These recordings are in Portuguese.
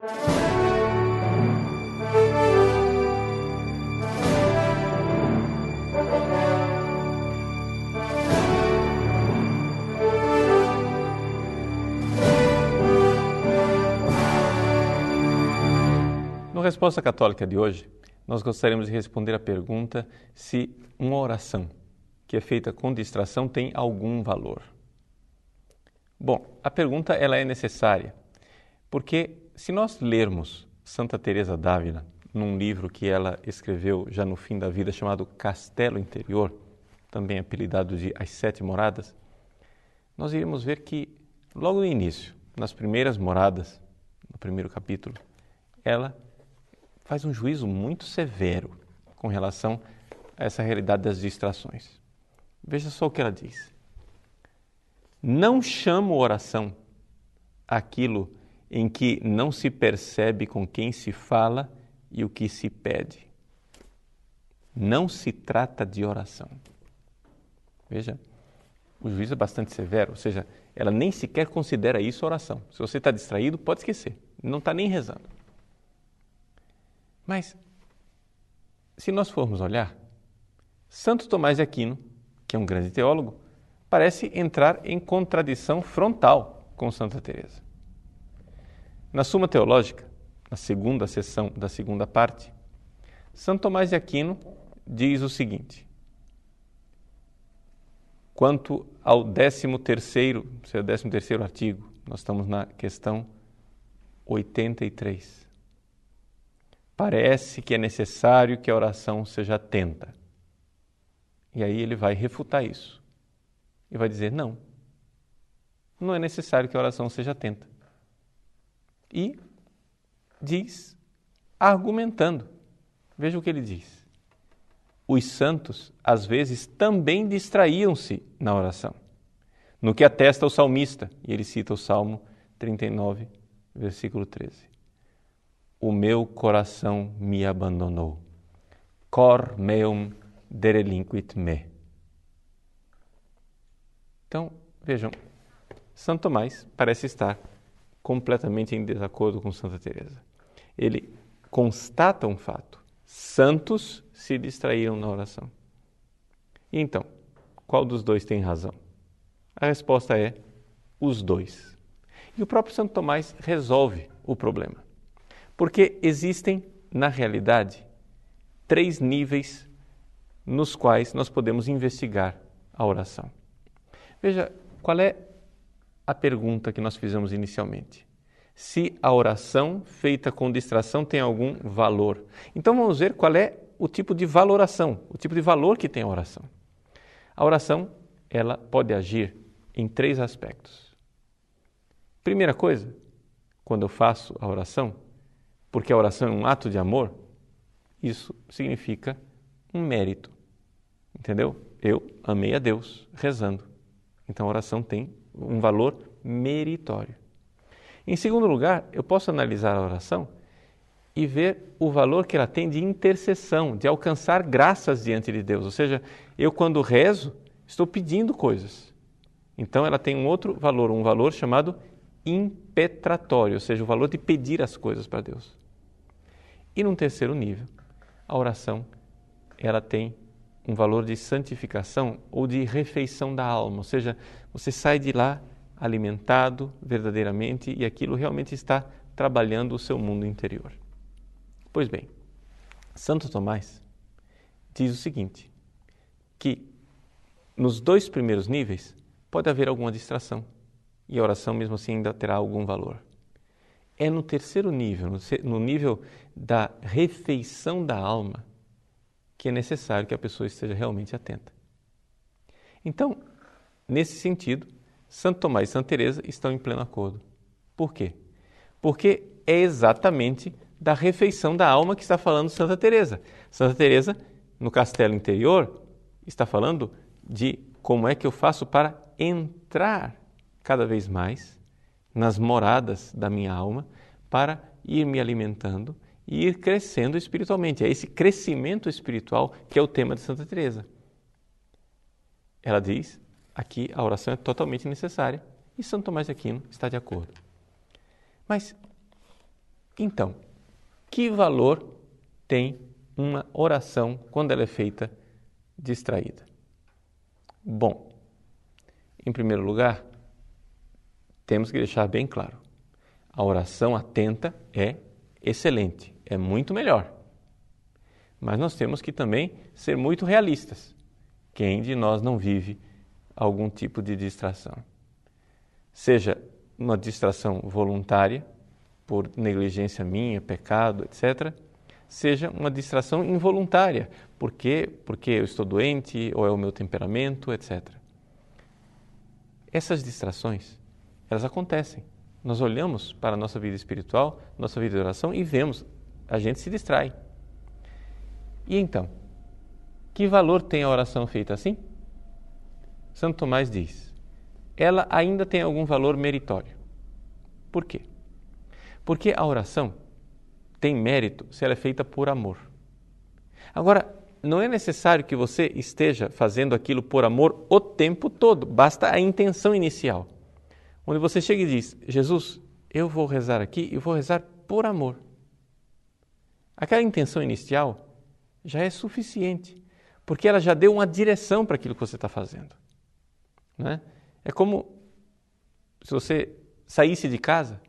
No Resposta Católica de hoje, nós gostaríamos de responder a pergunta se uma oração que é feita com distração tem algum valor. Bom, a pergunta ela é necessária, porque se nós lermos Santa Teresa d'Ávila num livro que ela escreveu já no fim da vida chamado Castelo Interior, também apelidado de As Sete Moradas, nós iremos ver que logo no início, nas primeiras moradas, no primeiro capítulo, ela faz um juízo muito severo com relação a essa realidade das distrações. Veja só o que ela diz. Não chamo oração aquilo em que não se percebe com quem se fala e o que se pede. Não se trata de oração. Veja, o juízo é bastante severo, ou seja, ela nem sequer considera isso oração. Se você está distraído, pode esquecer, não está nem rezando. Mas, se nós formos olhar, Santo Tomás de Aquino, que é um grande teólogo, parece entrar em contradição frontal com Santa Teresa. Na Suma Teológica, na segunda sessão da segunda parte, Santo Tomás de Aquino diz o seguinte: Quanto ao 13 terceiro, seu 13 terceiro artigo, nós estamos na questão 83. Parece que é necessário que a oração seja atenta. E aí ele vai refutar isso e vai dizer: não, não é necessário que a oração seja atenta. E diz, argumentando. Veja o que ele diz. Os santos, às vezes, também distraíam-se na oração, no que atesta o salmista, e ele cita o Salmo 39, versículo 13. O meu coração me abandonou. Cor meum derelinquit me. Então, vejam, Santo Tomás parece estar completamente em desacordo com Santa Teresa. Ele constata um fato: santos se distraíram na oração. E então, qual dos dois tem razão? A resposta é os dois. E o próprio Santo Tomás resolve o problema. Porque existem, na realidade, três níveis nos quais nós podemos investigar a oração. Veja, qual é a pergunta que nós fizemos inicialmente? Se a oração feita com distração tem algum valor. Então vamos ver qual é o tipo de valoração, o tipo de valor que tem a oração. A oração, ela pode agir em três aspectos. Primeira coisa, quando eu faço a oração, porque a oração é um ato de amor, isso significa um mérito. Entendeu? Eu amei a Deus rezando. Então a oração tem um valor meritório. Em segundo lugar, eu posso analisar a oração e ver o valor que ela tem de intercessão, de alcançar graças diante de Deus. Ou seja, eu quando rezo, estou pedindo coisas. Então ela tem um outro valor, um valor chamado impetratório, ou seja, o valor de pedir as coisas para Deus. E num terceiro nível, a oração ela tem um valor de santificação ou de refeição da alma, ou seja, você sai de lá alimentado verdadeiramente e aquilo realmente está trabalhando o seu mundo interior. Pois bem, Santo Tomás diz o seguinte: que nos dois primeiros níveis pode haver alguma distração e a oração, mesmo assim, ainda terá algum valor. É no terceiro nível, no nível da refeição da alma, que é necessário que a pessoa esteja realmente atenta. Então, nesse sentido, Santo Tomás e Santa Teresa estão em pleno acordo. Por quê? Porque é exatamente da refeição da alma que está falando Santa Teresa. Santa Teresa, no castelo interior, está falando de como é que eu faço para entrar cada vez mais nas moradas da minha alma para ir me alimentando e ir crescendo espiritualmente. É esse crescimento espiritual que é o tema de Santa Teresa. Ela diz aqui a oração é totalmente necessária e Santo Tomás de Aquino está de acordo. Mas Então, que valor tem uma oração quando ela é feita distraída? Bom, em primeiro lugar, temos que deixar bem claro: a oração atenta é excelente, é muito melhor. Mas nós temos que também ser muito realistas. Quem de nós não vive algum tipo de distração? Seja uma distração voluntária, por negligência minha, pecado, etc., seja uma distração involuntária, porque porque eu estou doente ou é o meu temperamento, etc. Essas distrações, elas acontecem. Nós olhamos para a nossa vida espiritual, nossa vida de oração e vemos a gente se distrai. E então, que valor tem a oração feita assim? Santo Tomás diz: ela ainda tem algum valor meritório. Por quê? Porque a oração tem mérito se ela é feita por amor. Agora, não é necessário que você esteja fazendo aquilo por amor o tempo todo, basta a intenção inicial. Onde você chega e diz: Jesus, eu vou rezar aqui e vou rezar por amor. Aquela intenção inicial já é suficiente, porque ela já deu uma direção para aquilo que você está fazendo. Né? É como se você saísse de casa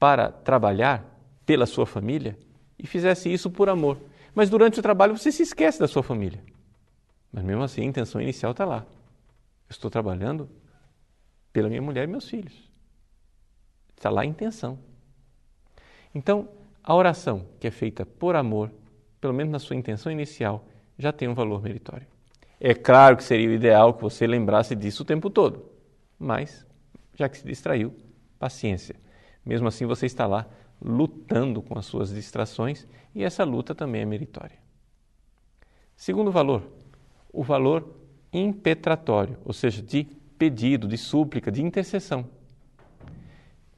para trabalhar pela sua família e fizesse isso por amor. Mas durante o trabalho você se esquece da sua família. Mas mesmo assim a intenção inicial está lá. Eu estou trabalhando pela minha mulher e meus filhos. Está lá a intenção. Então, a oração que é feita por amor pelo menos na sua intenção inicial, já tem um valor meritório. É claro que seria o ideal que você lembrasse disso o tempo todo, mas, já que se distraiu, paciência. Mesmo assim, você está lá lutando com as suas distrações e essa luta também é meritória. Segundo valor, o valor impetratório, ou seja, de pedido, de súplica, de intercessão.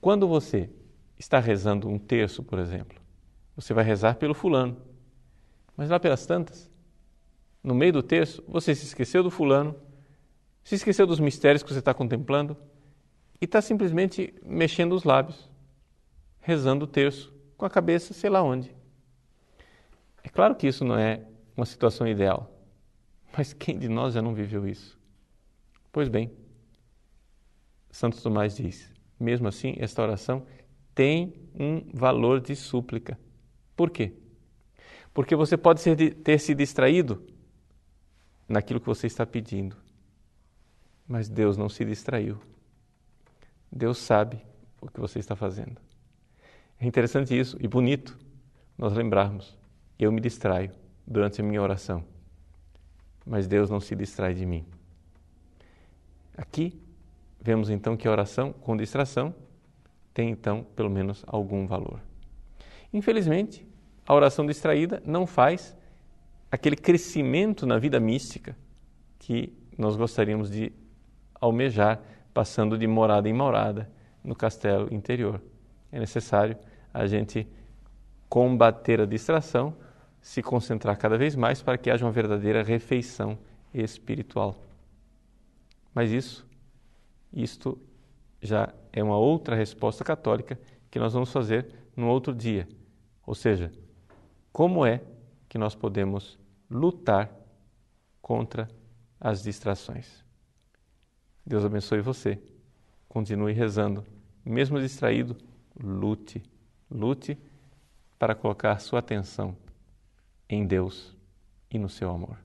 Quando você está rezando um terço, por exemplo, você vai rezar pelo fulano, mas lá pelas tantas, no meio do texto, você se esqueceu do fulano, se esqueceu dos mistérios que você está contemplando e está simplesmente mexendo os lábios, rezando o terço, com a cabeça sei lá onde. É claro que isso não é uma situação ideal, mas quem de nós já não viveu isso? Pois bem, Santo Tomás diz: mesmo assim, esta oração tem um valor de súplica. Por quê? Porque você pode ter se distraído naquilo que você está pedindo. Mas Deus não se distraiu. Deus sabe o que você está fazendo. É interessante isso e bonito nós lembrarmos. Eu me distraio durante a minha oração, mas Deus não se distrai de mim. Aqui vemos então que a oração com distração tem então pelo menos algum valor. Infelizmente, a oração distraída não faz aquele crescimento na vida mística que nós gostaríamos de almejar, passando de morada em morada no castelo interior. É necessário a gente combater a distração, se concentrar cada vez mais para que haja uma verdadeira refeição espiritual. Mas isso, isto já é uma outra resposta católica que nós vamos fazer num outro dia. Ou seja, como é que nós podemos lutar contra as distrações. Deus abençoe você. Continue rezando. Mesmo distraído, lute. Lute para colocar sua atenção em Deus e no seu amor.